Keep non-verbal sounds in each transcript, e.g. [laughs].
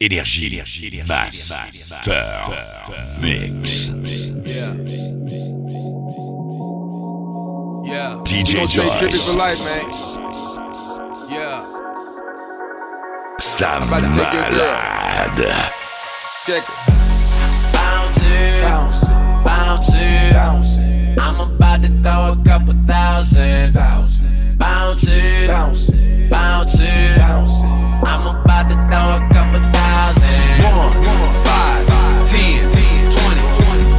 Énergie, énergie, basse, turn, mix. Yeah. Yeah. DJ We gon' stay trippy Joyce. for life, man. Yeah. Sa about to take your girl. malade. Check it. Bouncing, Bouncing, bouncing. bouncing, I'm about to throw a couple thousand. thousand, Bouncing, bouncing, bouncing. bouncing. I'm about to throw a couple thousand. One, five, ten, twenty.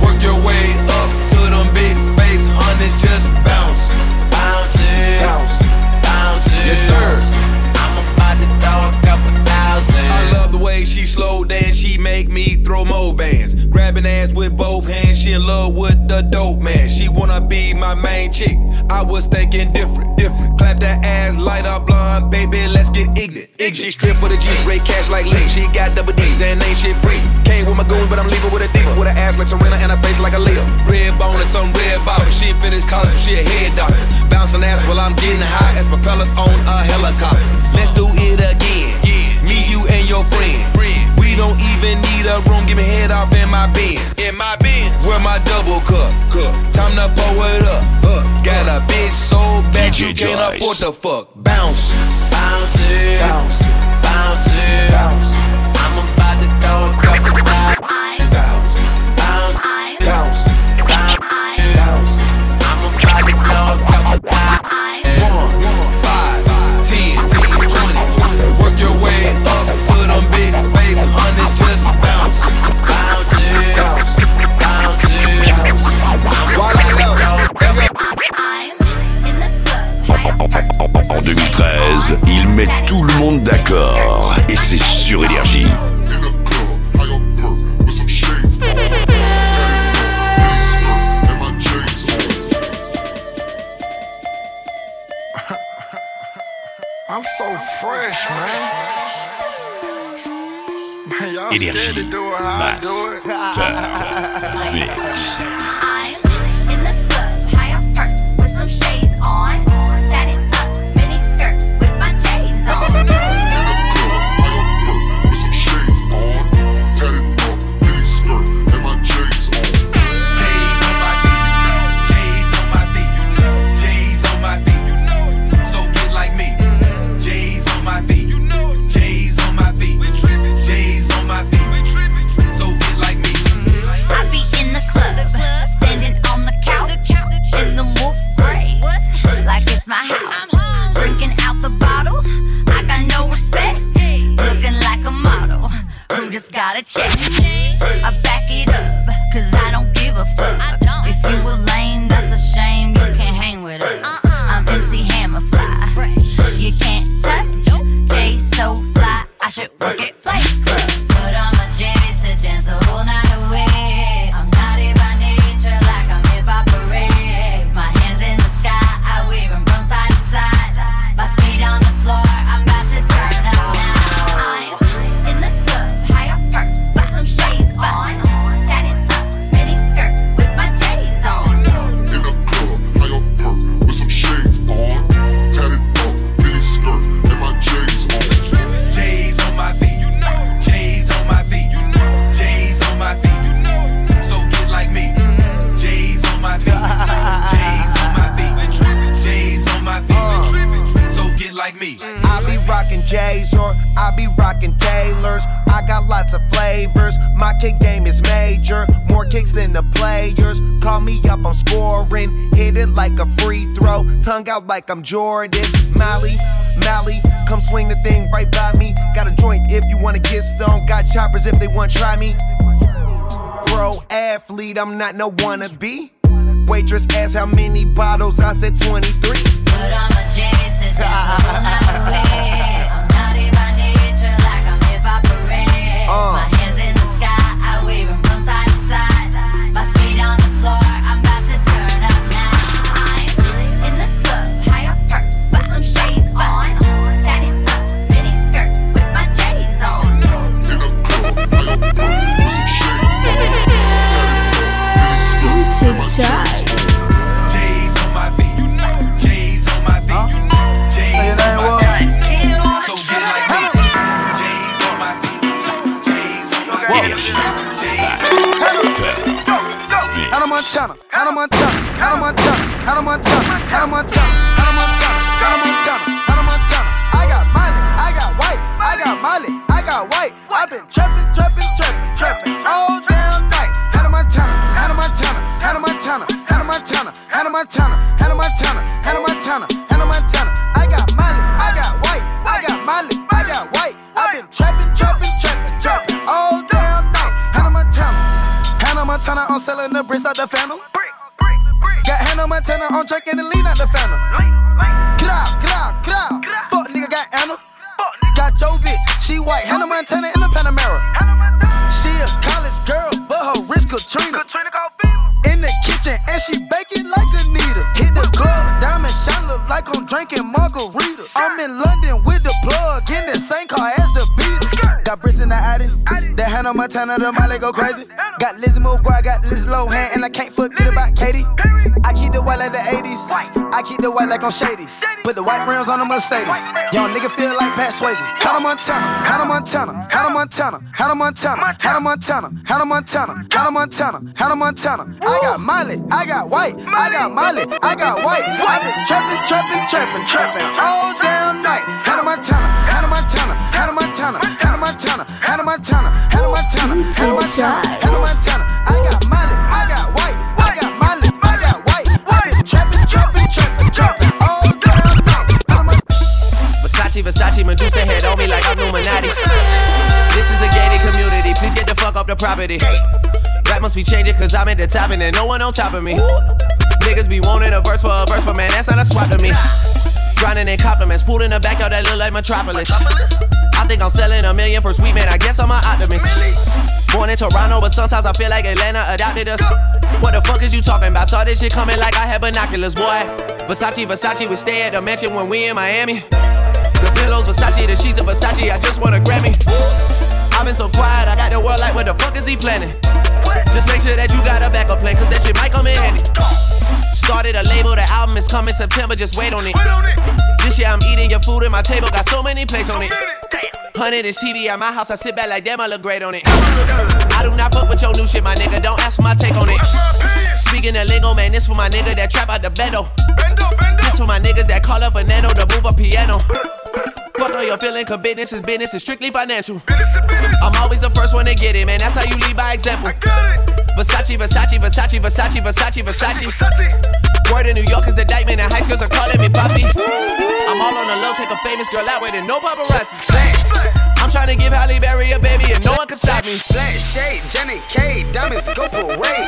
Work your way up to them big face hundreds, just bouncing, Bouncing, bouncing. bouncing. Yes, sir. Love the way she slow dance, she make me throw mo bands. Grabbing ass with both hands, she in love with the dope man. She wanna be my main chick. I was thinking different, different. Clap that ass, light up blonde, baby, let's get ignorant. Ig- She strip for the G, break cash like Lee. She got double D's and ain't shit free. Came with my goons, but I'm leaving with a diva. With her ass like Serena and a face like a Leo. Red bone and some red bottom. She finished college, she a head doctor. Bouncing ass while I'm getting high as propellers on a helicopter. Let's do it again. Me, you, and your friend. We don't even need a room. Give me head off in my Benz. In my bin. Where my double cup? Time to pour it up. Got a bitch so bad DJ you can't Joyce. afford to fuck. Bounce, Bouncing, bounce, bouncing. bounce, I'm about to throw a couple met tout le monde d'accord. Et c'est sur Énergie. [laughs] I'm so fresh, man. Man, y'all scared Énergie, to do it how I basse, do it. turn, [laughs] mix. Lots of flavors. My kick game is major. More kicks than the players. Call me up, I'm scoring. Hit it like a free throw. Tongue out like I'm Jordan. Mally, Mally, come swing the thing right by me. Got a joint if you wanna get stoned. Got choppers if they wanna try me. Pro athlete, I'm not no wannabe. Waitress asked how many bottles, I said 23. Put on my J's Hannah Montana, Hannah Montana, Hannah Montana, Hannah Montana, Hannah Montana. I got Molly, I got white, I got Molly, I got white. I've been trapping, trapping, trapping, trapping all oh. Montana, the Miley go crazy. Got Lizzie McGuire, got Liz Lohan, and I can't forget about Katie. I keep the white like the 80s. I keep the white like I'm shady. Put the white rims on the Mercedes. Young nigga feel like Pat Swayze. Hannah Montana, Hannah Montana, Hannah Montana, Hannah Montana, Hannah Montana, Hannah Montana, Hannah Montana, Hannah Montana. I got Molly, I got white, I got Molly, I got white. I been trapping, trapping, trapping, trapping all damn night. Hannah Montana, Hannah Montana, Hannah Montana, Hannah Montana, Hannah Montana, Hannah Montana, Hannah Montana, I got Molly, I got white, I got Molly, I got white. I been trapping, trapping, trapping, trapping oh, all damn night. Hannah Montana. Versace, Versace, Medusa head on me like I'm Illuminati. This is a gated community, please get the fuck off the property. Rap must be changing cause I'm at the top and there's no one on top of me. Niggas be wanting a verse for a verse, but man, that's not a swap to me. Grinding in compliments, food in the backyard that look like Metropolis. I think I'm selling a million for sweet man, I guess I'm an optimist. Born in Toronto, but sometimes I feel like Atlanta adopted us. What the fuck is you talking about? Saw this shit coming like I had binoculars, boy. Versace, Versace, we stay at the mansion when we in Miami. The pillows, Versace, the sheets of Versace, I just want a Grammy. I've been so quiet, I got the world like, what the fuck is he planning? Just make sure that you got a backup plan, cause that shit might come in handy. Started a label, the album is coming September, just wait on it. This year I'm eating your food at my table, got so many plates on it. Hundred and CD at my house, I sit back like damn, I look great on it. I do not fuck with your new shit, my nigga, don't ask for my take on it. Speaking of lingo, man, this for my nigga that trap out the bendo. This for my niggas that call up a nano to move a piano. Fuck all your feeling, cause business is business, it's strictly financial. I'm always the first one to get it, man, that's how you lead by example. Versace, Versace, Versace, Versace, Versace, Versace. Word in New York is the diamond, and high schools are calling me Poppy. I'm all on the low, take a famous girl out with it, no paparazzi. I'm trying to give Halle Berry a baby, and no one can stop me. Black shade, Jenny K, diamond scope away.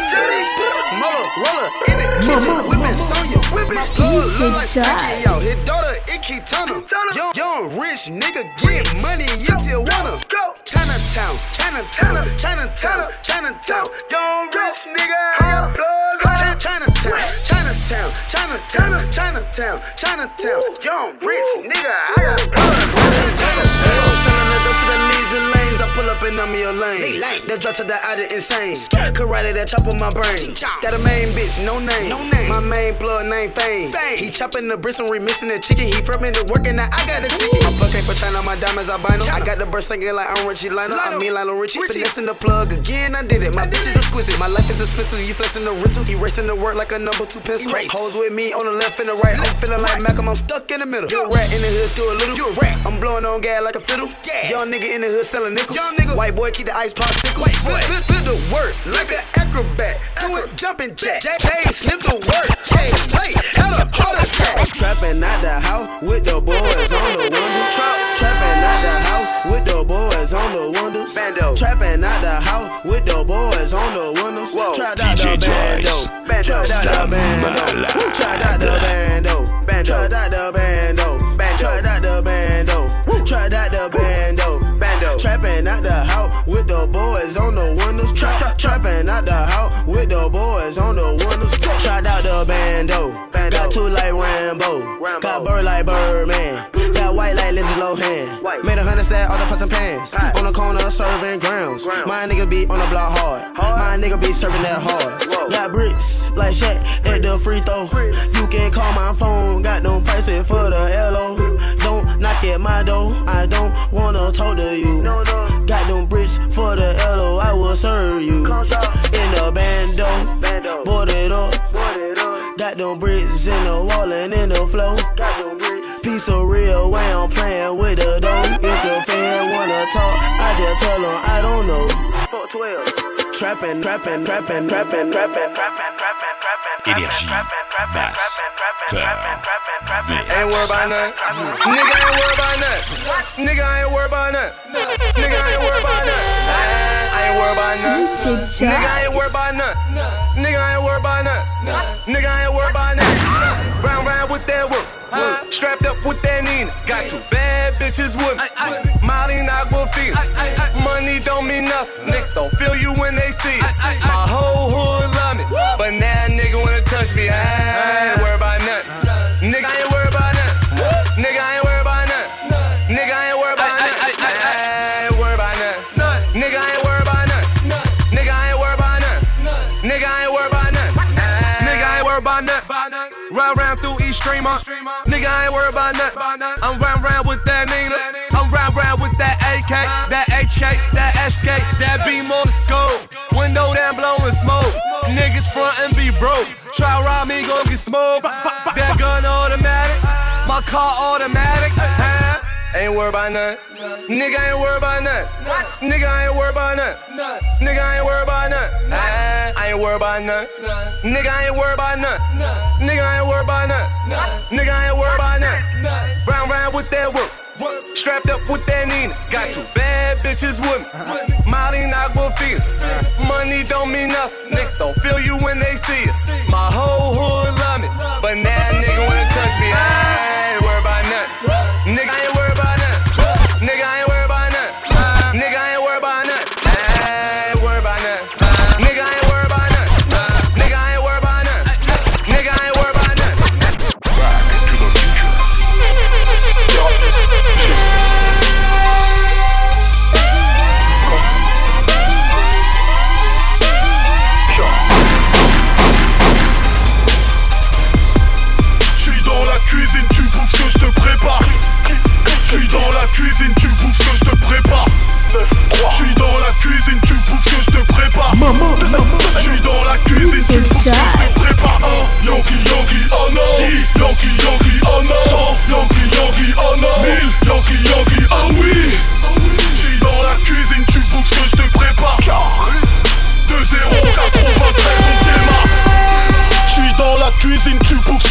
Muller, roller in the kitchen, whipping Sonya. My plug look like Frankie, yo. His daughter, Icky Turner. Young, young, rich nigga, get money in Tijuana. Chinatown, Chinatown, Chinatown, Chinatown. Young, rich nigga, Chi- Chinatown, Chinatown, Chinatown, Chinatown, Chinatown. Chinatown. Young, rich nigga, I got blood. Chinatown, selling it up to the knees and lanes. I pull up and I'm your lane. That drop to the out of insane. It that chop on my brain. Got a main bitch, no name. My main blood name Fame. He chopping the bricks and remixing the chicken. He from into working now. I got the ticket. My plug came for China, my diamonds albino. I got the burst singing like I'm Richie Lionel. I mean Lionel Richie. Finessing the plug again, I did it. My bitch is exquisite. My life is expensive. You flexing the rental. Erasing the work like a number two pencil. Hoes with me on the left and the right. I'm feeling like Malcolm. I'm stuck in the middle. You a rat in the hood, still a little. You a rat. I'm blowing on gas like a fiddle. Yeah. Young nigga in the hood selling nickels. Young nigga. White boy keep the ice popsicles. White boy. Flip, flip the work like an acrobat. Do it jumping jack. Jack K sniff the work. K play. Had a heart attack. Trapping out the house with the boys on the windows. Trapping out the house with the boys on the windows. Bando. Trapping out the house with the boys on the windows. Trapped out DJ the bando. Joyce. Trapped out the bando. Sambala. Trapped out the bando. Trapped out the bando. Like Birdman. Got white like Lindsay Lohan. Made a hundred set all the pots and pans. On the corner serving grounds. My nigga be on the block hard. My nigga be serving that hard. Got bricks like Shaq at the free throw. You can call my phone. Got no prices for the LO. Don't knock at my door. I don't wanna talk to trapping, trapping, trapping, trapping, trapping, trapping, trapping, trapping. Énergie, basse, Ain't worried about nothing. Nigga ain't worried about nothing. Nigga ain't worried about nothing. Nigga ain't worried about nothing. I ain't worried about nothing. Nigga ain't worried about nothing. Nigga ain't worried about nothing. Nigga ain't worried about nothing. With that work. Strapped up with that Nina. Got two bad bitches with me. Molly feel. Money don't mean nothing. Niggas don't feel you when they see it. My whole hood love me. But now nigga wanna touch me. I that HK, that SK, that beam on the scope. Window down blowing smoke. Niggas front and be broke. Try rob me, gon' get smoked. That gun automatic, my car automatic. Huh? Ain't worried about nothing. Nigga ain't worried about nothing. Nigga ain't worried about nothing. Nigga ain't worried about nothing. I ain't worried about nothing. Nigga ain't worried about nothing. Nigga ain't worried about nothing. Nigga ain't worried about nothing. Round with that work. Strapped up with that Nina. Got two bad bitches with me. Molly feel. Money don't mean nothing. Niggas don't feel you when they see it. My whole hood love me. But now nigga wanna touch me. I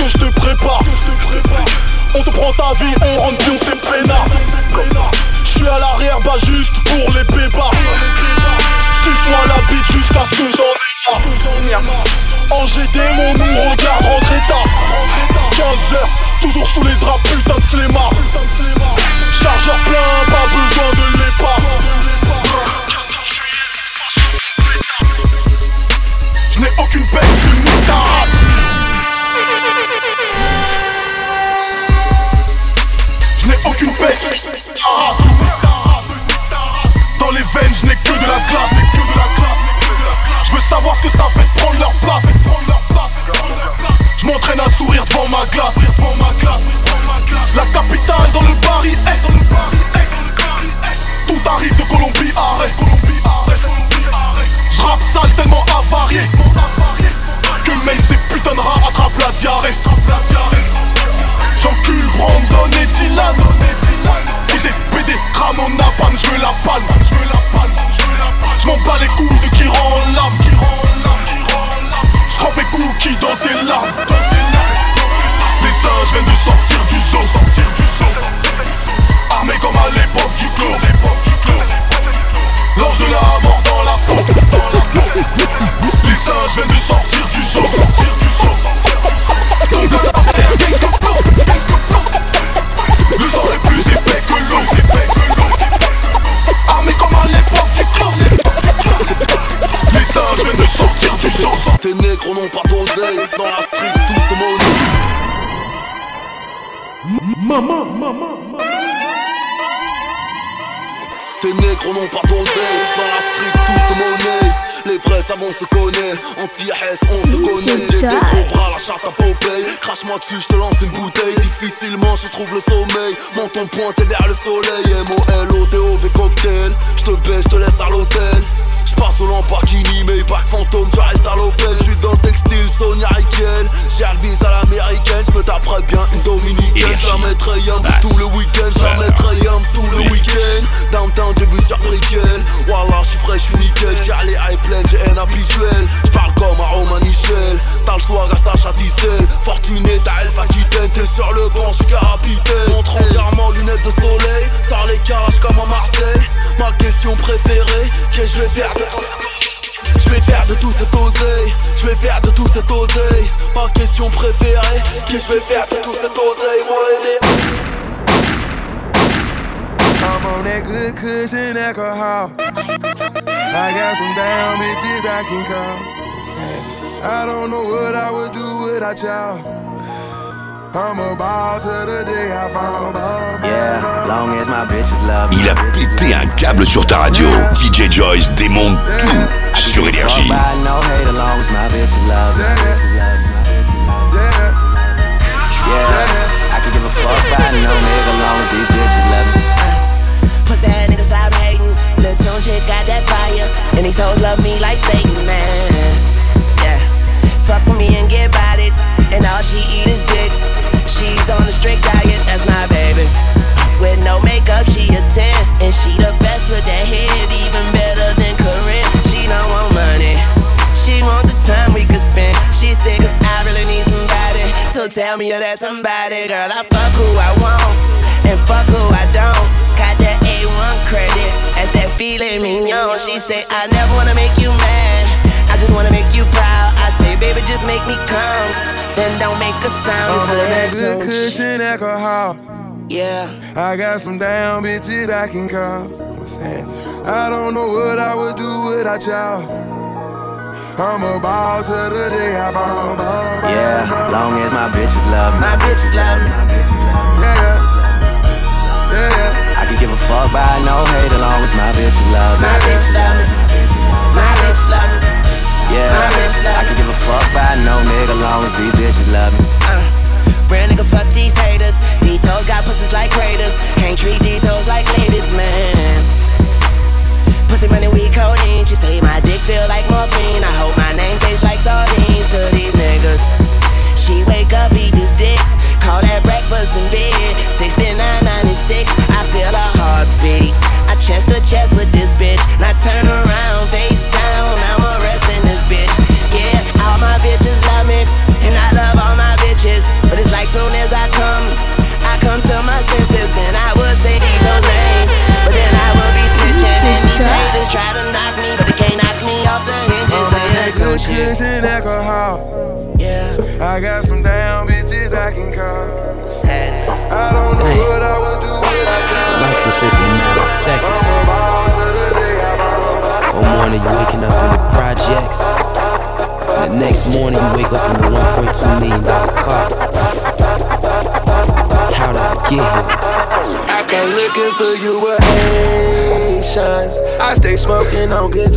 que je te prépare. On te prend ta vie, on rentre bien, c'est peinard. J'suis à l'arrière, bah juste pour les pépas. Suce-moi la bite jusqu'à ce que j'en ai marre. En GD, mon nous regarde rentrer tard. 15 heures, toujours sous les draps, putain de Fantôme, tu restes à l'Opel J'suis dans le textile, Sonia Riquel J'ai le bis à la je taperais bien une dominicaine. Ça mettrait yum tout le week-end, ça mettrait yum tout le week-end. Downtown, j'ai vu sur Brickell. Wallah, j'suis frais, j'suis nickel. J'ai les high planes, j'ai un habituel. J'parle comme à Roman Michel. T'as le soir à Sacha Distel. Fortuné, t'as Elf Aquitaine. T'es sur le banc, j'suis capitaine. Montre entièrement lunettes de soleil. Ça les calages comme à Marseille. Ma question préférée, qu'est-ce que je vais faire? de je vais faire de tout cet oseille, je vais faire de tout cet oseille. Ma question préférée, que je vais faire de tout cet oseille Moi et I'm on that good cushion alcohol I got some damn bitches I can call I don't know what I would do without y'all. Il a pété un câble sur ta radio. DJ Joyce démonte tout sur Énergie. Yeah, I can give a fuck by no nigga long as these bitches love me. Pussy niggas stop hating. Lil' Tunechi got that fire. And these hoes love me like Satan, man. Yeah. Fuck with me and get about it. And all she eat is dick. She's on a strict diet, that's my baby. With no makeup, she a 10. And she the best with that head, even better than Karrine. Don't want money. She want the time we could spend. She said, cause I really need somebody. So tell me you're that somebody, girl. I fuck who I want. And fuck who I don't. Got that A1 credit. As that filet mignon. She say, I never wanna make you mad. I just wanna make you proud. I say, baby, just make me come then don't make a sound. I'm on that good kush and alcohol. Yeah. I got some damn bitches I can call. What's that? I don't know what I would do without y'all. I'm a ball to the day I fall. Yeah, long as my bitches love me. My bitches love me. Yeah. Yeah. I can give a fuck by no hate as long as my bitches love me. My bitches love me. My bitches love me. Yeah, I can give a fuck by no nigga long as these bitches love me. Uh, real nigga, fuck these haters. These hoes got pussies like craters. Can't treat these hoes like ladies, man. Pussy money, we codeine. She say my dick feel like morphine. I hope my name tastes like sardines to these niggas. She wake up, eat this dick. Call that breakfast in bed. 6996, I feel a heartbeat. I chest to chest with this bitch. Now turn around, face Kush and alcohol. Yeah. I got some damn bitches I can call. Sad. I don't know Dang. what I would do without you. Life matter of seconds. One morning you waking up in the projects. The next morning you wake up in the 1.2 million dollar car. How did I get here? I come looking for you with Haitians. I stay smoking on good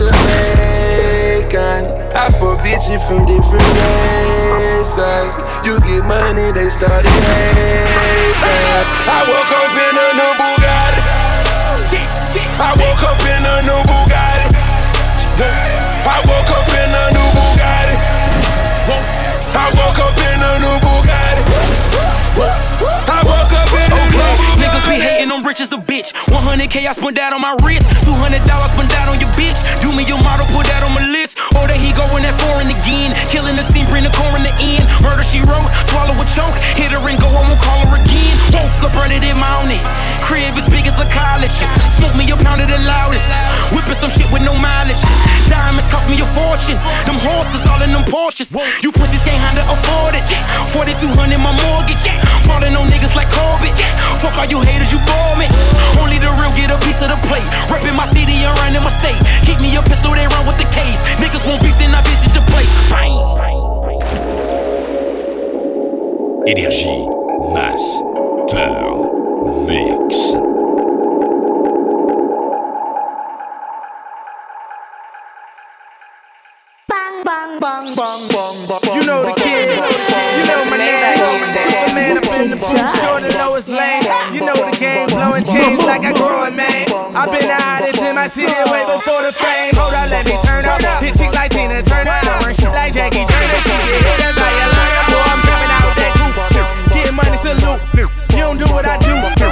Jamaican. I fuck bitches from different races. You get money, they started hating. I woke up in a new Bugatti. I woke up in a new Bugatti. I woke bitch. 100k I spent that on my wrist. 200 dollars spent that on your bitch. Do me your model, put that on my list. Or that he going that foreign again. Killing the scene, bring the core in the end. Murder she wrote, swallow a choke. Hit her and go, I won't call her again. Woke up, burn it in mountain. Crib as big as a college. Smoke me a pound of the loudest. Whipping some shit with no mileage. Diamonds cost me a fortune. Them horses all in them Porsches. You pussies can't handle afford it. 4200 my mortgage. Falling on niggas like Corbett. Fuck all you haters, you bore me. Only the real get a piece of the plate. Reppin' my city and running my state. Keep me a pistol, they run with the case. Niggas won't beef, then I visit your place. Bang! Énergie, Master Mix. Bang, bang, bang, bang, bang. bang. You know the kid. You know my name. Superman up in the booth. Sure to know it's lame done like a grown man. I've been the hottest in my city way before the fame. Hold up, let me turn up. Hit chick like Tina Turner. I Run shit like Jackie Turner. Keep it hit as I learn. Boy, I'm coming out that coop. Getting money, to loot. You don't do what I do.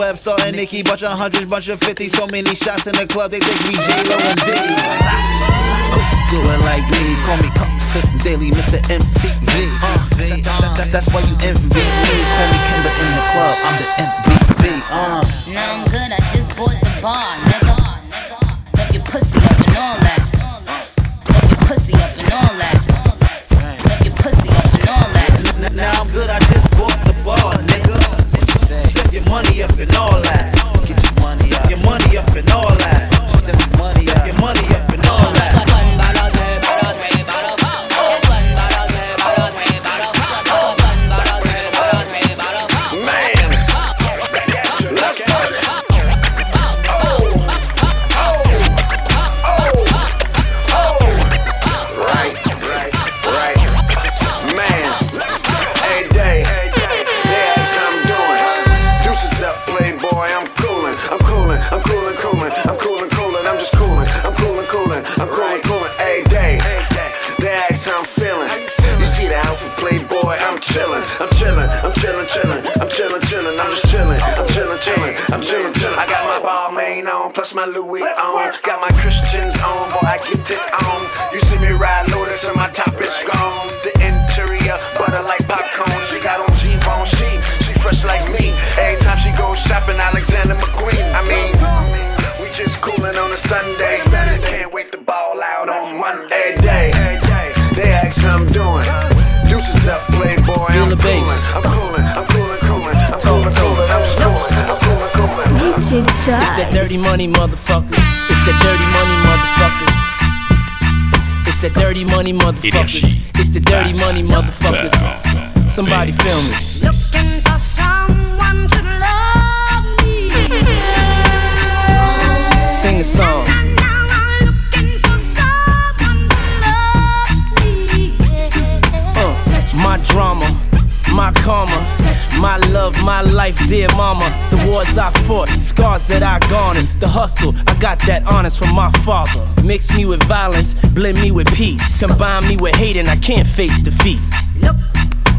web, starting Nicki, bunch of hundreds, bunch of fifties. So many shots in the club, they think we J-Lo and Diddy. Do it like me, call me Compton Daily, Mr. MTV. Uh, that, that, that's why you envy me. Call me Kimber in the club, I'm the MVP. Uh. Now I'm good, I just bought the bond. Blend me with peace, combine me with hate, and I can't face defeat. Nope.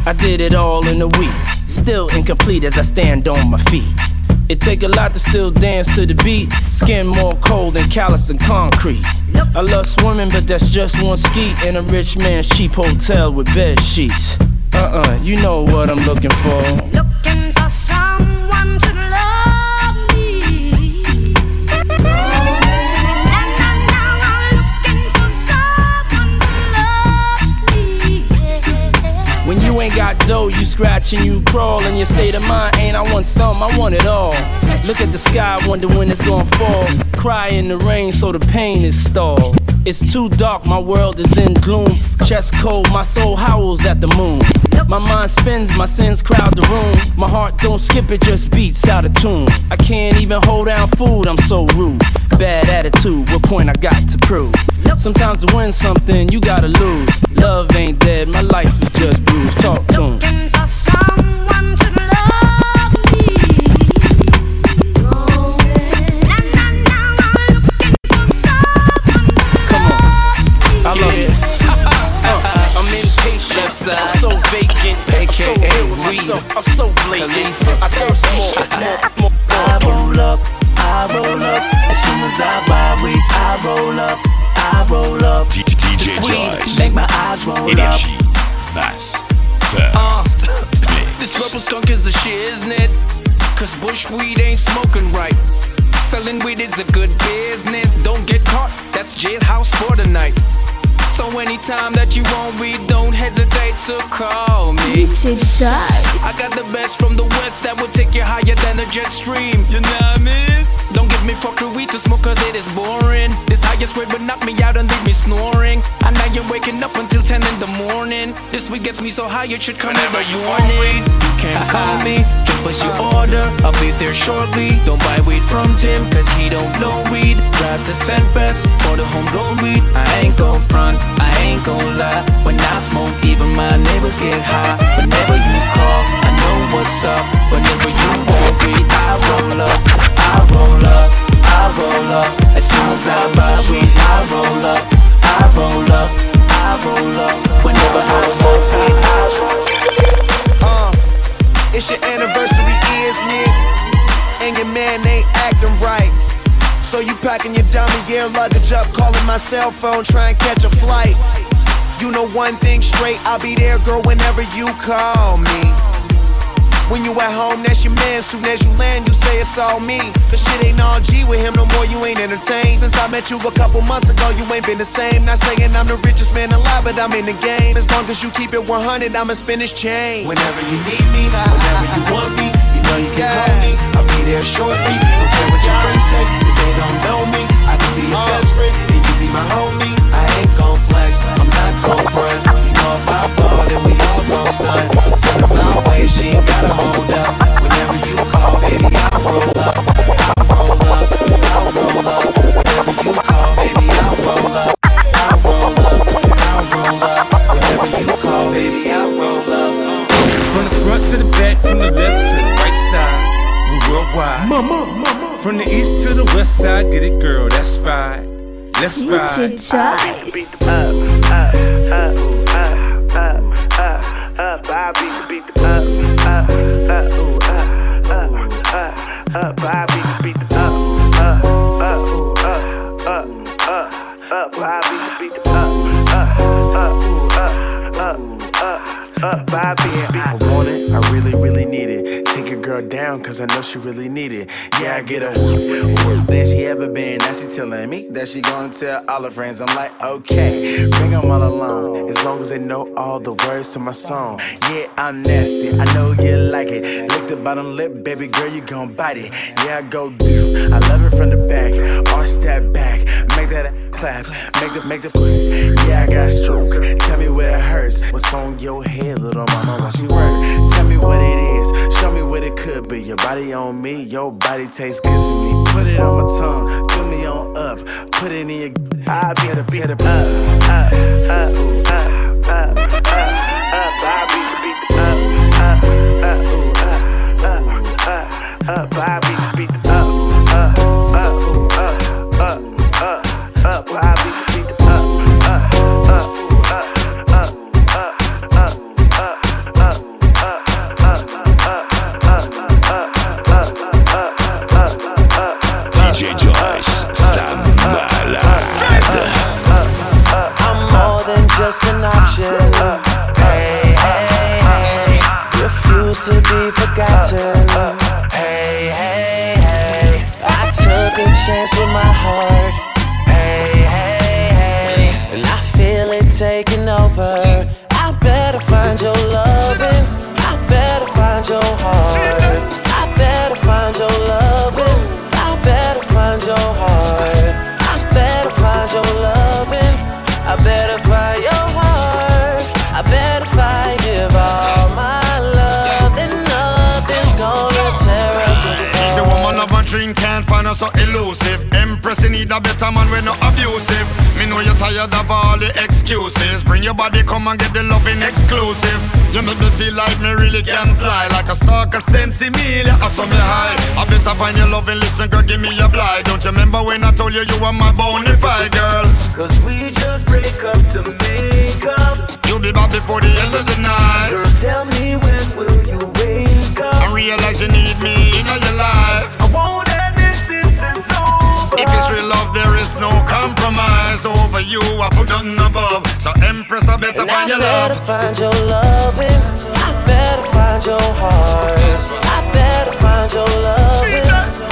I did it all in a week, still incomplete as I stand on my feet. It take a lot to still dance to the beat. Skin more cold than callous and concrete. Nope. I love swimming, but that's just one ski in a rich man's cheap hotel with bed sheets. Uh-uh, you know what I'm looking for. Looking for ain't got dough, you scratch and you crawl. And your state of mind ain't I want some, I want it all. Look at the sky, wonder when it's gonna fall. Cry in the rain, so the pain is stalled. It's too dark, my world is in gloom. Chest cold, my soul howls at the moon. My mind spins, my sins crowd the room. My heart don't skip, it just beats out of tune. I can't even hold down food, I'm so rude. Bad attitude, what point I got to prove? Sometimes to win something, you gotta lose. Love ain't dead, my life is just bruised. Talk to 'em. Impatient, I'm so vacant, I'm so real with myself, I'm so blatant. I thirst more, more, more. I roll up, I roll up. As soon as I buy weed, I roll up, I roll up. DJ This weed Joyce. Make my eyes roll up. Énergie. Basse. Uh, this purple skunk is the shit, isn't it? Cause bush weed ain't smoking right. Selling weed is a good business. Don't get caught, that's jailhouse for the night. So anytime that you want weed, don't hesitate to call me. I got the best from the west that will take you higher than a jet stream. You know what I mean? Don't give me fuckery weed to smoke cause it is boring. This highest grade would knock me out and leave me snoring. And now you're waking up until 10 in the morning. This weed gets me so high it should come whenever you want it. You can uh-huh. call me, just place your uh-huh. order. I'll be there shortly. Don't buy weed from Tim cause he don't know weed. Drive to St. Bess for the homegrown weed. I ain't gon' front, I ain't gon' lie. When I smoke, even my neighbors get high. Whenever you call, I know what's up. Whenever you weed, I roll up, I roll up, I roll up. As soon as I buy weed, I roll up, I roll up, I roll up. Whenever I smoke weed, I roll up. Uh, it's your anniversary, isn't it? And your man ain't acting right. So you packing your dummy gear luggage up, calling my cell phone, trying to catch a flight. You know one thing straight, I'll be there, girl, whenever you call me. When you at home, that's your man. Soon as you land, you say it's all me. Cause shit ain't all G with him no more, you ain't entertained. Since I met you a couple months ago, you ain't been the same. Not saying I'm the richest man alive, but I'm in the game. As long as you keep it 100, I'ma spin this chain. Whenever you need me, whenever you want me, know you can call me. I'll be there shortly. Don't care what your friends say, they don't know me. I can be your best friend, and you be my homie. I ain't gon' flex, I'm not gon' front. You know if I ball, then we all gon' stunt. Send her my way, she ain't gotta hold up. Whenever you call, baby, I roll up. I roll up, I roll up. Whenever you call, baby, I roll up. I roll up, I roll up. Whenever you call, baby, I roll up. From the front to the back, from the left to the right side, we worldwide. Mama, mama. From the east to the west side, get it, girl, that's right. Let's ride. up, I beat the up, up, up, up, up, up, up, I beat the beat the up, up, up, around, cause I know she really need it. Yeah, I get her. Then she ever been, now she telling me that she gonna tell all her friends. I'm like, okay, bring them all along, as long as they know all the words to my song. Yeah, I'm nasty, I know you like it. Lick the bottom lip, baby girl, you gon' bite it. Yeah, I go do. I love it from the back, arch that back, make that clap, make the make the Yeah, I got stroke. Tell me where it hurts. What's on your head, little mama? What she work? Tell me what it is. Show me what it could be. Your body on me, your body tastes good to me. Put it on my tongue, fill me on up. Put it in your. I beat it, beat it up, up, up, up, up, up, up, up. I'm more than just an option. Hey, hey, hey. Refuse to be forgotten. Hey, hey, hey. I took a chance with my heart. Hey, hey, hey. And I feel it taking over. I better find your loving. I better find your heart. I better buy your work, I better find your Drink can't find us so elusive. Empress, you need a better man, we're not abusive. Know you're tired of all the excuses. Bring your body, come and get the loving exclusive. You make me feel like me really can fly. Like a stalker, sense me, I saw me high. I better find your loving, listen, girl, give me a blind. Don't you remember when I told you you were my bonafide girl? Cause we just break up to make up. You'll be back before the end of the night. Girl, tell me when will you wake up? And realize you need me in your life. I won't if it's real love, there is no compromise. Over you, I put nothing above. So Empress, I better and find I your better love. find your loving. I better find your heart. I better find your loving.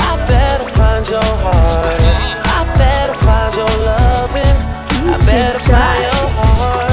I better find your heart. I better find your loving. I better find your heart.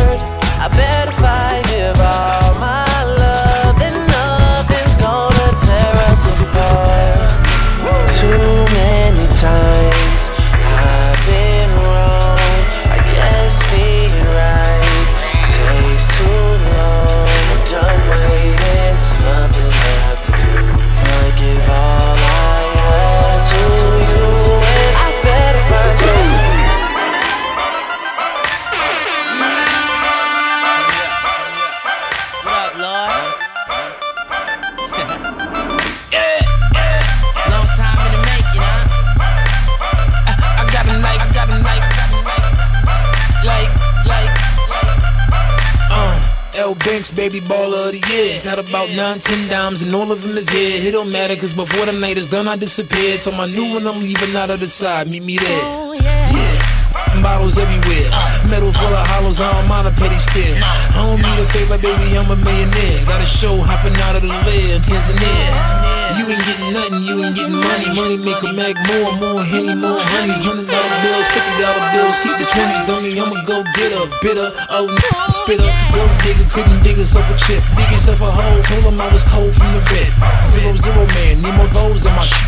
Banks, baby baller of the year. Got about nine, ten dimes, and all of them is here. It don't matter, cause before the night is done, I disappeared. So my new one, I'm leaving out of the side. Meet me there. Oh, yeah. yeah. Bottles everywhere. Metal full of hollows, I don't mind a petty stare. I don't need a favor, baby, I'm a millionaire. Got a show hopping out of the lid, Tanzania. You ain't getting nothing, you ain't getting money. Money make a mag more, more henny, more honeys. Hundred dollar bills, fifty dollar bills, keep the twenties. Dummy, I'ma go get a bitter, oh spitter. Gold digger couldn't dig herself a chip, dig yourself a hole. Told him I was cold from the bed. Zero zero man, need more those in my shit.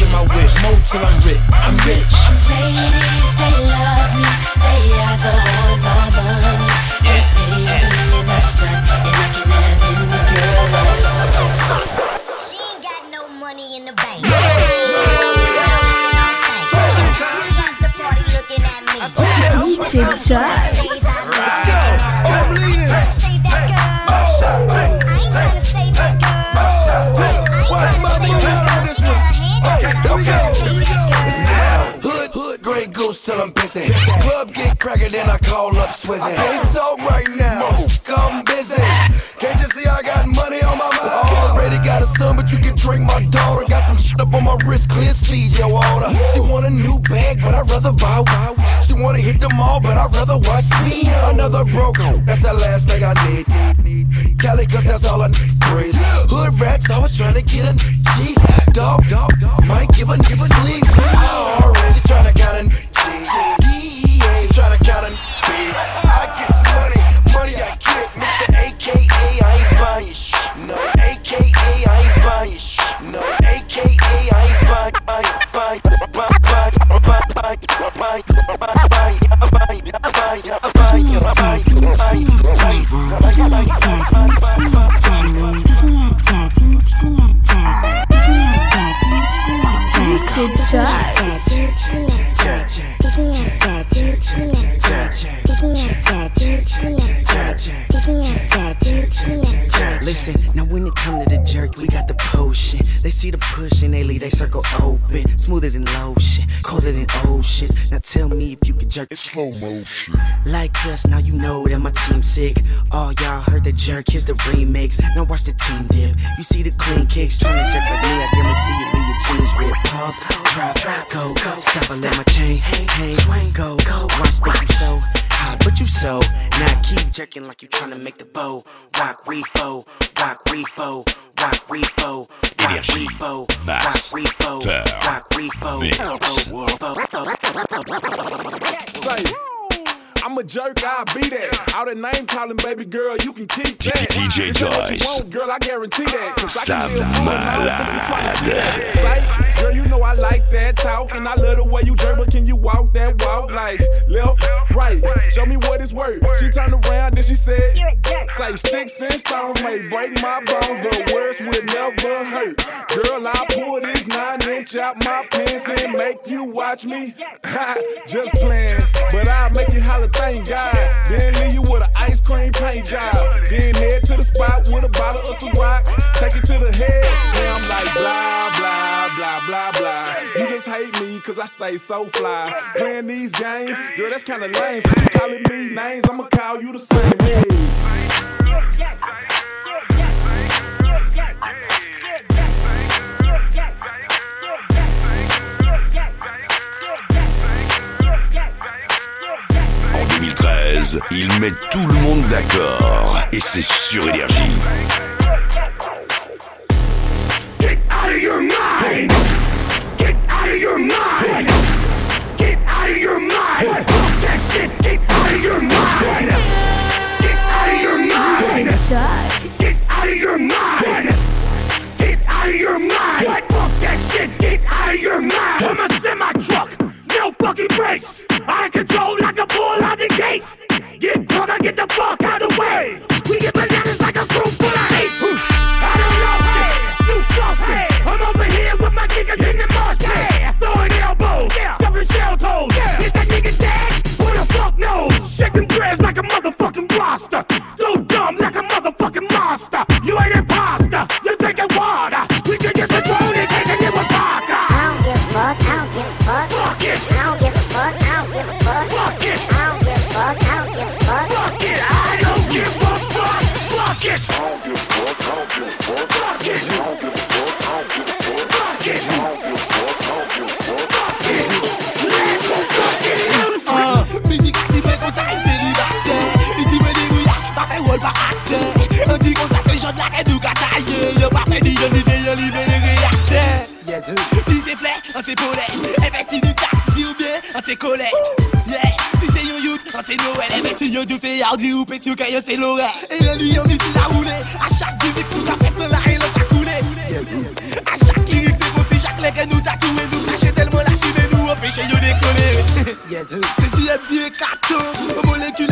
In my whip, more till I'm rich. I'm rich. Ladies, they love me. They eyes are on my money. Yeah, baby, and that's that, and I can have any girl I love in the bank. DJ Jack. Let's till I'm busy. Club get crackin', then I call up Swizzy. I can't talk right now. Come busy. Can't you see I got money on my mind? Already got a son, but you can drink my daughter. Got some shit up on my wrist, clear feed your water. She want a new bag, but I'd rather buy wow. She wanna hit the mall, but I'd rather watch me. Another broker, that's the last thing I need. Cali, cause that's all I need. Hood rats, always trying to get a G's. Dog, dog, dog, might give a give a sneeze. IRS, she tryna count. DEA, she tryna count on B's. I get some money, money I get. Mr. AKA, I ain't buying your shit. No, AKA, I ain't buying your shit. No, AKA, I ain't buying, buying, buying, buying, buying, buying, buying, buying, buying, buying, buying, jerk it slow motion. Like us, now you know that my team sick. All y'all heard the jerk, here's the remix. Now watch the team dip. You see the clean kicks, trying to jerk like me, I guarantee you leave your jeans rip. Pause, drop, go, stop and let my chain hang, hang, go. Go. Watch you so hot, but you so. Now keep jerking like you trying to make the bow. Rock repo, rock repo, rock repo, rock repo, rock repo, rock repo. rock repo, rock repo. Say, I'm a jerk, I'll be that. All that name calling, baby girl, you can keep that. DJ This ain't Joyce. want, girl, I guarantee that. Cause I can Ça live all night, malade. you tryna see that. Say, girl, you know I like that talk, and I love the way you jerk, but can you walk that walk like left, right? Show me what it's worth. She turned around, then she said, Say, sticks and stones may break my bones, but words will never hurt. Girl, I pull this nine inch out my pants and make you watch me. [laughs] Just playing, but I'll make you holler, thank God. Then leave you with an ice cream paint job. Then head to the spot with a bottle of some rock. Take it to the head. Now I'm like, blah, blah, blah, blah, blah. You just hate me cause I stay so fly. Playing these games, girl, that's kinda lame. So you calling me names, I'ma call you the same. Hey. En 2013, ils mettent tout le monde d'accord. Et c'est sur Énergie. Get out of your mind! Get out of your mind! Get out of your mind! That shit! Get out of your mind! Get out of your mind! Get out of your mind! Get out of your mind! Fuck that shit! Get out of your mind! I'm a semi truck, no fucking brakes. I control like a bien, Yeah, si c'est you c'est Noël. Eh ben si yo c'est Hardy ou Pessi ou Caillon c'est Et la nuit on est sur la À chaque gimmick sous la personne là et À chaque lyrique c'est bon si chaque leg nous tatoué Nous cracher tellement la chine et nous empêcher yo décoller. [laughs] C'est CMG et Kato Molécule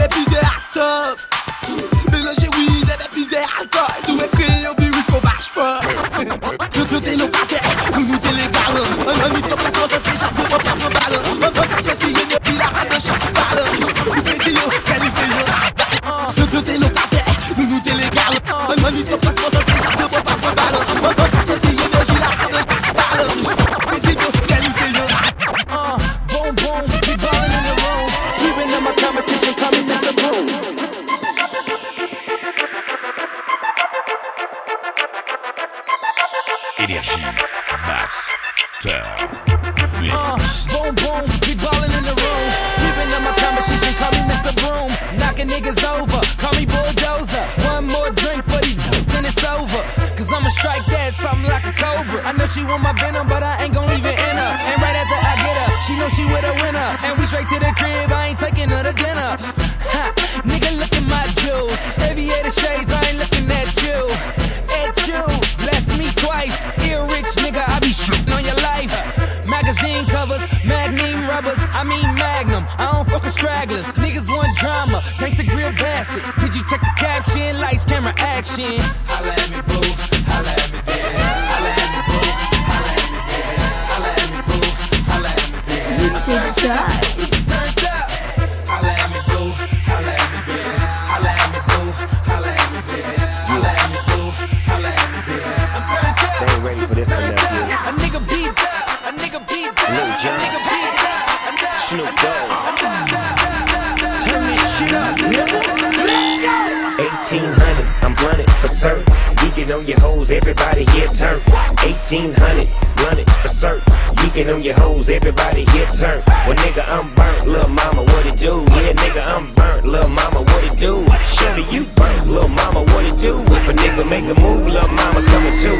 1800, blunted for certain. Geeking on your hoes, everybody here turn. Well, nigga, I'm burnt, lil' mama, what it do? Yeah, nigga, I'm burnt, lil' mama, what it do? Shorty, you burnt, lil' mama, what it do? If a nigga make a move, lil' mama coming too.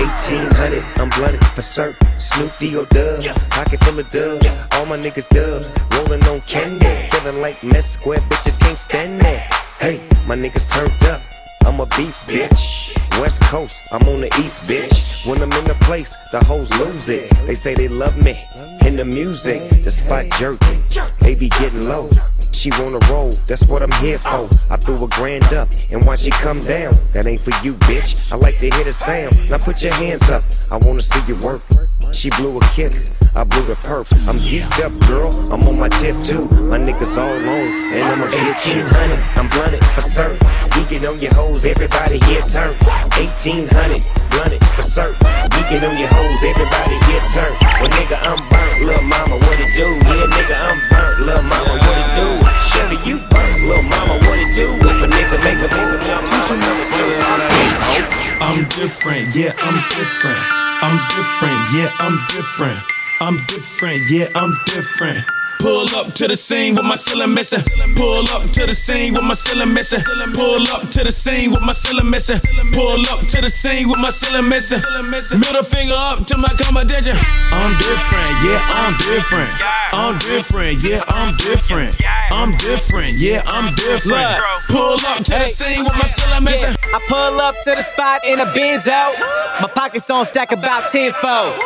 1800, I'm blunted for certain. Snoop D.O. Dub, pocket full of dubs. All my niggas dubs, rolling on candy. Feeling like mess square bitches can't stand that. Hey, my niggas turned up. I'm a beast, bitch. West Coast, I'm on the East, bitch. When I'm in the place, the hoes lose it. They say they love me in the music. The spot jerking, they be getting low. She wanna roll, that's what I'm here for. I threw a grand up and watch it come down. That ain't for you, bitch. I like to hear the sound. Now put your hands up. I wanna see you work. She blew a kiss, I blew the perp. I'm geeked up, girl. I'm on my tip too. My niggas all on, and I'm a 1800. I'm blunted for certain. Geeking on your hoes, everybody here turn. 1800, blunted for certain. Geeking on your hoes, everybody here turn. Well, nigga, I'm burnt, lil' mama, what it do? Yeah, nigga, I'm burnt, lil' mama, what it do? Shorty, you burnt, lil' mama, what it do? If a nigga make a move, I'm different, yeah, I'm different. I'm different, yeah, I'm different. I'm different, yeah, I'm different. Pull up to the scene with my ceiling missing. Pull up to the scene with my ceiling missing. Pull up to the scene with my ceiling missing. Pull up to the scene with my ceiling missing. Middle finger up to my competition. I'm different, yeah, I'm different. I'm different, yeah, I'm different. I'm different, yeah, I'm different. Pull up to the scene with my ceiling missing. I pull up to the spot in a Benzo. My pockets on stack about 10 foes.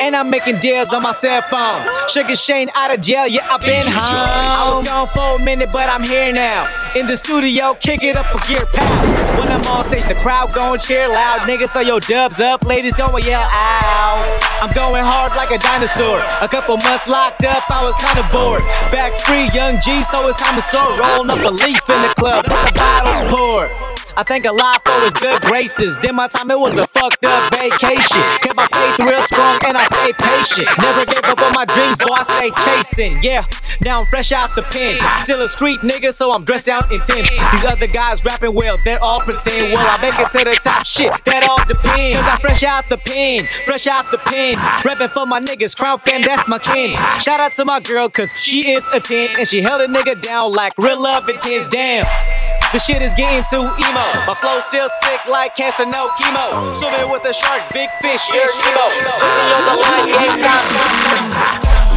And I'm making deals on my cell phone. Sugar Shane out of jail, yeah, I've been DJ home. Joyce. I was gone for a minute, but I'm here now. In the studio, kick it up a gear pound. When I'm on stage, the crowd gon' cheer loud. Niggas throw your dubs up, ladies gon' yell out. I'm going hard like a dinosaur. A couple months locked up, I was kinda bored. Back free, young G, so it's time to soar. Rolling up a leaf in the club, bottles poured. I thank a lot for his good graces. Then my time it was a fucked up vacation. Kept my faith real strong and I stayed patient. Never gave up on my dreams, boy, I stay chasing. Yeah, now I'm fresh out the pen. Still a street nigga, so I'm dressed out in Tim's. These other guys rapping well, they're all pretend. Well, I make it to the top shit, that all depends. Cause I'm fresh out the pen, fresh out the pen. Rapping for my niggas, Crown fam, that's my kin. Shout out to my girl, cause she is a 10 and she held a nigga down like real love intense. Damn. The shit is getting too emo. My flow still sick like cancer, no chemo. Swimming with the sharks, big fish, you're Nemo. Putting on the line, game time.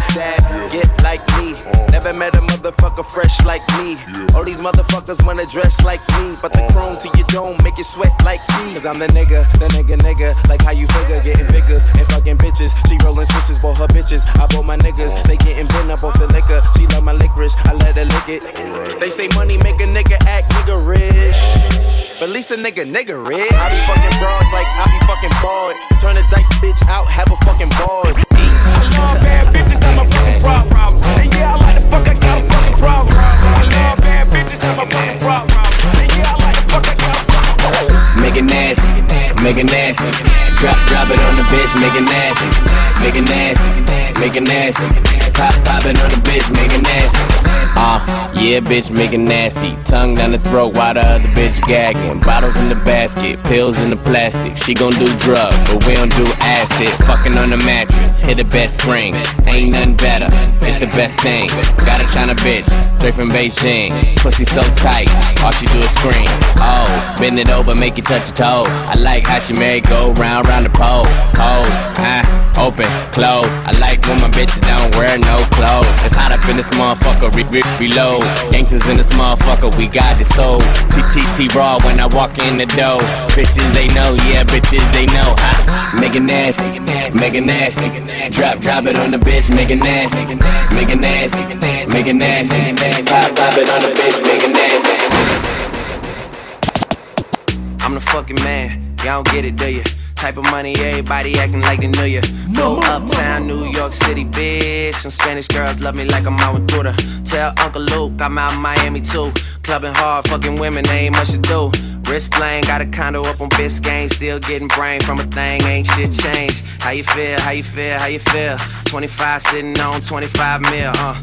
ASAP, get like me. Never met a motherfucker fresh like me. All these motherfuckers wanna dress like me, but the chrome to your dome make it sweat like me. Cause I'm the nigga, the nigga, nigga. Like how you figure, getting figures and fucking bitches. She rolling switches, bought her bitches. I bought my niggas, they getting bent up off the liquor. She love my licorice, I let her lick it. They say money make a nigga act nigga rich. But at least a nigga, nigga rich. I be fucking bras like I be fucking bored. Turn a dyke bitch out, have a fucking bad bitches, Make it nasty, make it nasty. Drop, drop it on the bitch, make it nasty, make it nasty, make it nasty. Pop, pop it on the bitch, make it nasty. Uh, yeah, bitch, make it nasty. Tongue down the throat while the other bitch gagging. Bottles in the basket, pills in the plastic. She gon' do drugs, but we don't do acid. Fucking on the mattress, hit the best spring. Ain't nothing better, it's the best thing. Got a China bitch, straight from Beijing. Pussy so tight, all she do is scream. Oh, bend it over, make you touch your toe. I like how she married, go round, round the pole. Toes, ah, open, close. I like when my bitches don't wear no clothes. It's hot up in this motherfucker, re re reload. Gangsters in this motherfucker, we got this soul. TTT raw when I walk in the door. Bitches they know, yeah, bitches they know. Ha. Make it nasty, make it nasty. Drop, drop it on the bitch, make it nasty, make it nasty, make it nasty. Pop, pop it on the bitch, make it nasty. I'm the fucking man, y'all don't get it, do ya? Type of money, everybody acting like they knew ya. Go uptown, New York City, bitch. Some Spanish girls love me like I'm out with Duda. Tell Uncle Luke I'm out in Miami too. Clubbing hard, fucking women, they ain't much to do. Wrist playing, got a condo up on Biscayne. Still getting brain from a thing, ain't shit changed. How you feel, how you feel, how you feel? 25 sitting on 25 mil, uh.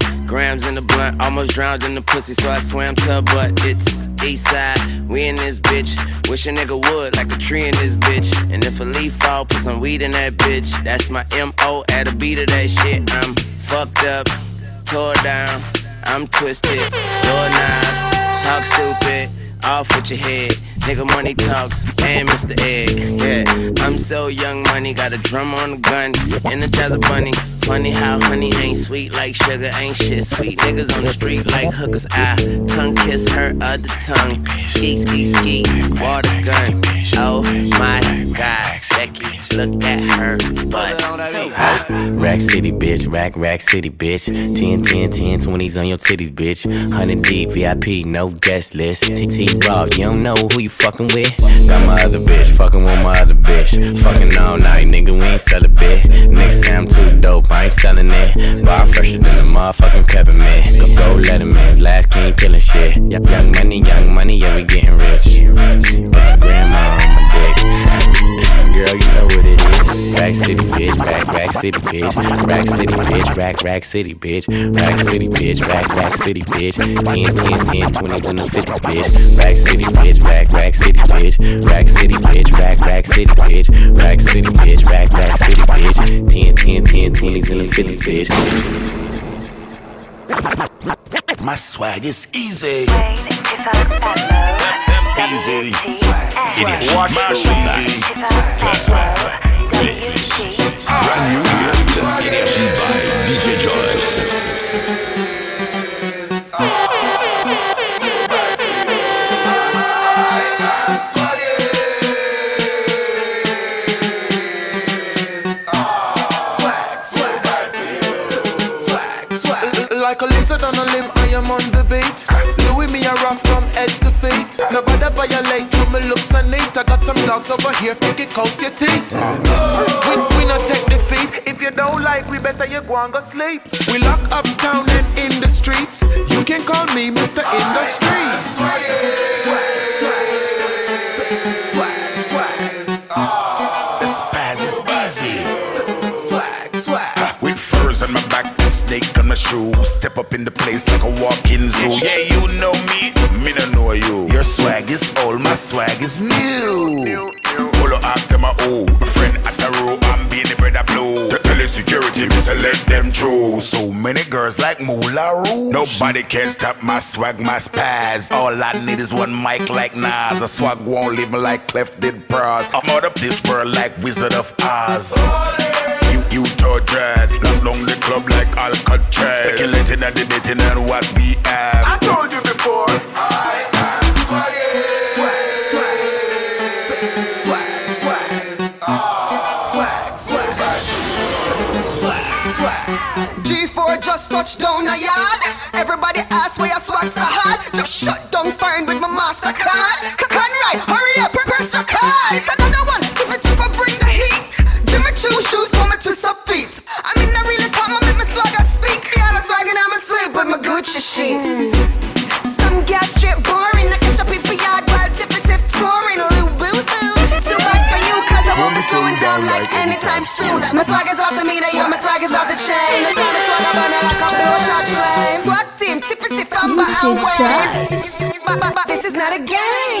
grams in the blunt, almost drowned in the pussy, so I swam to her butt. It's east side, we in this bitch. Wish a nigga would, like a tree in this bitch. And if a leaf fall, put some weed in that bitch. That's my MO at a beat of that shit. I'm fucked up, tore down, I'm twisted, doorknob, talk stupid, off with your head. Nigga money talks, and Mr. Egg. Yeah, I'm so young, money got a drum on the gun, energize a bunny. Funny how honey ain't sweet like sugar, ain't shit sweet. Niggas on the street like hookers. I tongue kiss her other tongue. Ski, ski, ski, water gun. Oh my god, Becky, look at her butt. Rack City, bitch. Rack, Rack City, bitch. 10, 10, 10, 20s on your titties, bitch. 100 deep, VIP, no guest list. TT Raw, you don't know who you fucking with. Got my other bitch, fucking with my other bitch. Fucking all night, nigga, we ain't sell a bit. Niggas I'm too dope, I ain't selling it. Bar fresher than a motherfucking peppermint. Go, go Letterman's last king killing shit. Young money, young money, yeah, we getting rich. Got grandma on my dick. Girl, you know what it is. Rack City, bitch. Rack, Rack City, bitch. Rack City, bitch. Rack, Rack City, bitch. Rack City, bitch. Rack, Rack City, bitch. 10, 10, 10, 20s and the 50s, bitch. Rack City, bitch. Rack, Rack City, bitch. Rack City, bitch. Rack, Rack City, bitch. Rack City, bitch. Rack, Rack City, bitch. 10, 10, 10, 20s and the 50s, bitch. My swag is easy easy, mash easy, brand new energy by DJ swag, like a lizard on a limb, I am on the beat. Louis me a rock feet. Nobody violate you, me looks so neat. I got some dogs over here, kick out your teeth. We, we not take defeat. If you don't like, we better you go and go sleep. We lock up town and in the streets. You can call me Mr. Industry. My shoe. Step up in the place like a walk-in zoo. Yeah, you know me, me no know you. Your swag is old, my swag is new. Polo ask them a oh, my friend at the row, I'm being the bread blue. The tele security, me say let them through. So many girls like Moula Rouge. Nobody can stop my swag, my spaz. All I need is one mic like Nas. A swag won't leave me like Clef did bras. I'm out of this world like Wizard of Oz. You, you dress, lock down the club like Alcatraz. Speculating at the dating and what we have. I told you before. I am swaggy. Swag, swag. Swag, swag. Ah, swag, swag. Swag, swag. G4 just touched down a yard. Everybody ask where your swag so hard. Just shut down fine with my MasterCard. Gucci sheets. Some gas straight boring. I catch a people yard while tiff it, tiff touring. Lou boo boo. So bad for you, cause I won't be slowing down like anytime soon. My swag is off the meter, yo, my swag is off the chain. That's why my swag burning like a blowtorch flame. Swag team, tiff it, tiff, I'm by away. But, but, but this is not a game.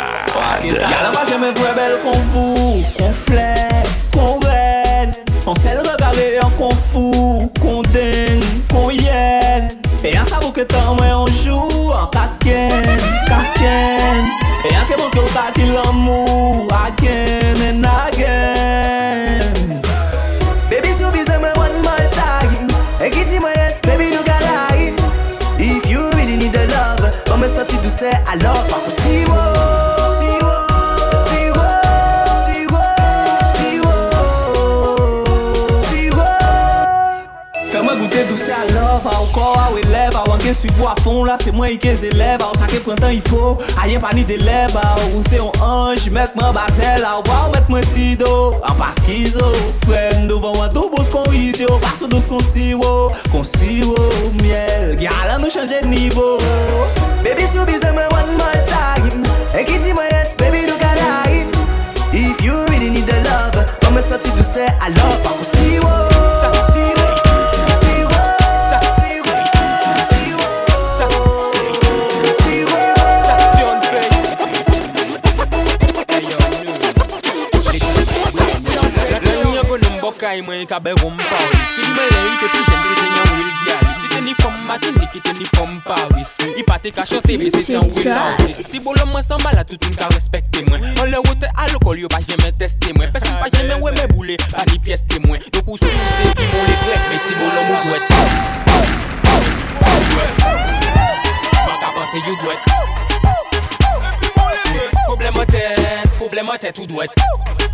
malade Galan pa jeme vwe bel kon vou Kon fle, kon ren. An sel regale an kon fou. Kon den, kon yen. E an savou ke tan mwen anjou An paken suivou a fon la, se mwen ike zeleb Ou sa ke prentan ifo, a ye pa ni deleb Ou se yon anj, met mwen bazel Ou ba ou met mwen sido, an pas kizo Frem dovan wan do bot kon idyo Paso dos kon siwo, kon siwo Miel, gyal an nou chanje nivou Baby si ou bize mwen one more time. E ki di mwen yes, baby do ka die If you really need the love Mwen senti tou se alop, an kon siwo e kabe rom Paris. Filme e te pi jen se ten yon wil Gally Si ten ni fom Matinik, ite ni fom Paris. I pa te chante febe, se ten Will Artist Ti bolo mwen san bala, tout mwen ka respekte mwen. An le wote alokol, yo pa jeme teste mwen. Peson pa jeme we me boule, pa ni pies temwen Yo pou sou se ki moun le brek, me ti bolo mou dwet. Mou dwet Maka panse you dwet. Problem an tet, problem an tet ou dwet.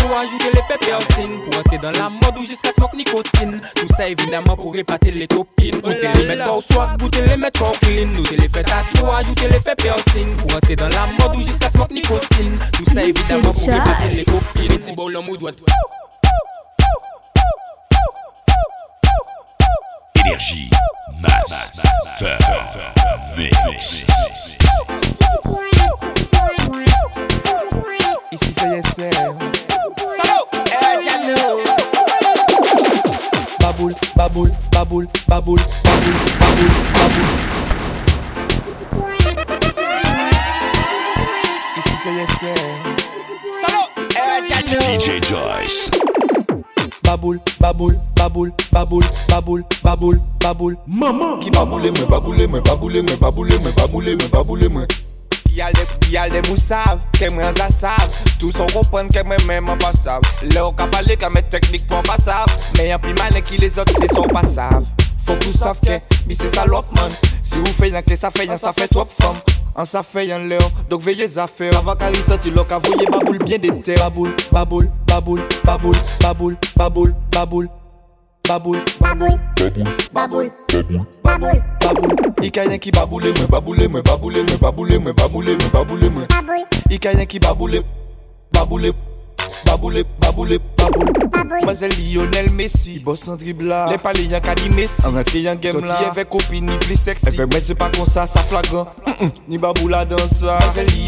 Le fait tatouage ou te le fait piercing Pour entrer dans la mode ou jusqu'à smoke nicotine. Tout ça évidemment pour épater les copines. Ou te le met au swag ou te le met clean. Nou te le fait tatouage ou te le fait piercing Pour entrer dans la mode ou jusqu'à smoke nicotine. Tout ça évidemment pour épater les copines. Petit bolon ou doit Énergie, mix. Salut, El Salut, El DJ Joyce. Baboule, baboule, baboule, baboule, baboule, baboule, baboule. Maman. Qui baboule, me baboule, me baboule, me baboule, me baboule, me baboule, me. Yal de, yal de mou sav, ke mwen za sav Tout son kompren ke mwen men mwen pa sav Le ou ka pale ka mwen teknik pou pa sav Men yon pi malen ki les ot se son pa sav Fok ou sav ke, mi se salop man Si ou fe yan ke sa fe yan sa fe trop fam An sa fe yan le ou, dok veye zafe Sa va kari soti lo ka voye baboul bien de te Baboul, baboul, baboul, baboul, baboul, baboul, baboul Baboul, baboul, baboul, baboul, baboul, baboul Ika yen ki baboule mwen, baboule mwen, baboule mwen, baboule mwen, baboule mwen, baboule mwen Ika yen ki baboule, baboule, Baboule, baboule, baboule. Moi c'est Lionel Messi, boss en dribla. Les palais y'en qu'a dit Messi. En rentré y'en game là. avec copine ni plus sexy. Mais pas comme ça, ça flagrant. Ni baboula dans ça.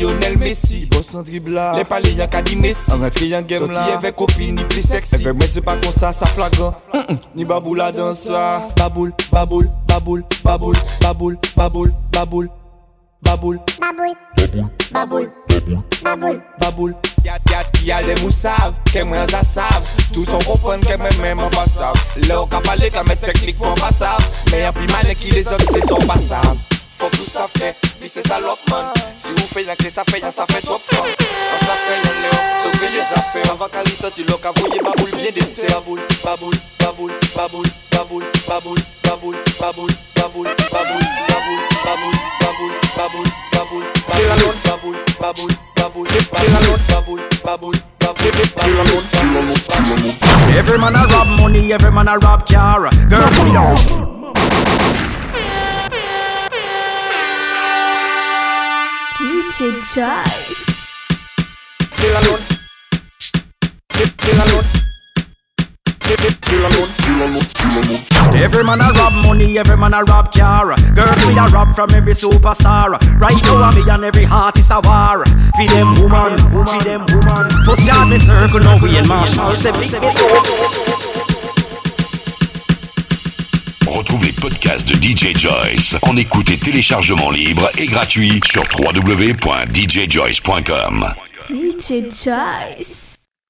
Lionel Messi, boss en dribla. Les palais y'en qu'a dit Messi. En game là. avec copine ni plus sexy. Mais pas comme ça, ça flagrant. Ni baboula dans ça. Baboule, baboule, baboule, baboule, baboule, baboule, baboule. Baboule, baboule, baboule, baboule, baboule, baboule, baboule, et les moules savent que moi j'assemble. Tout son confondre que même mon sa. L'eau capale et qu'à mes techniques m'en passant. Mais y'a plus mal et qui les autres c'est son passants. Faut que tout ça fait, mais c'est salope man Si vous faites rien que ça fait rien, ça fait trop fort On ça fait rien léo, donc veillez ça fait Avant qu'à sorti l'eau, qu'à voyer baboule bien baboule, baboule, baboule, baboule, baboule, baboule, baboule, baboule, baboule, baboule, baboule, baboule, baboule, baboule, C'est la lune. baboule, baboule, baboule, baboule, baboule, baboule, baboule, baboule, Every man a rob money, every man a rob car. Girl, lune. C'est la lune. C'est la lune. Every man a rob money, every man a rob car. Girls we a rob from every superstar. Right now me and every heart is a war. Feed them woman, feed them woman. First yard me circle, now we in Marshall. Say big Retrouve les podcasts de DJ Joyce en écoute et téléchargement libre et gratuit sur www.djjoyce.com. DJ Joyce.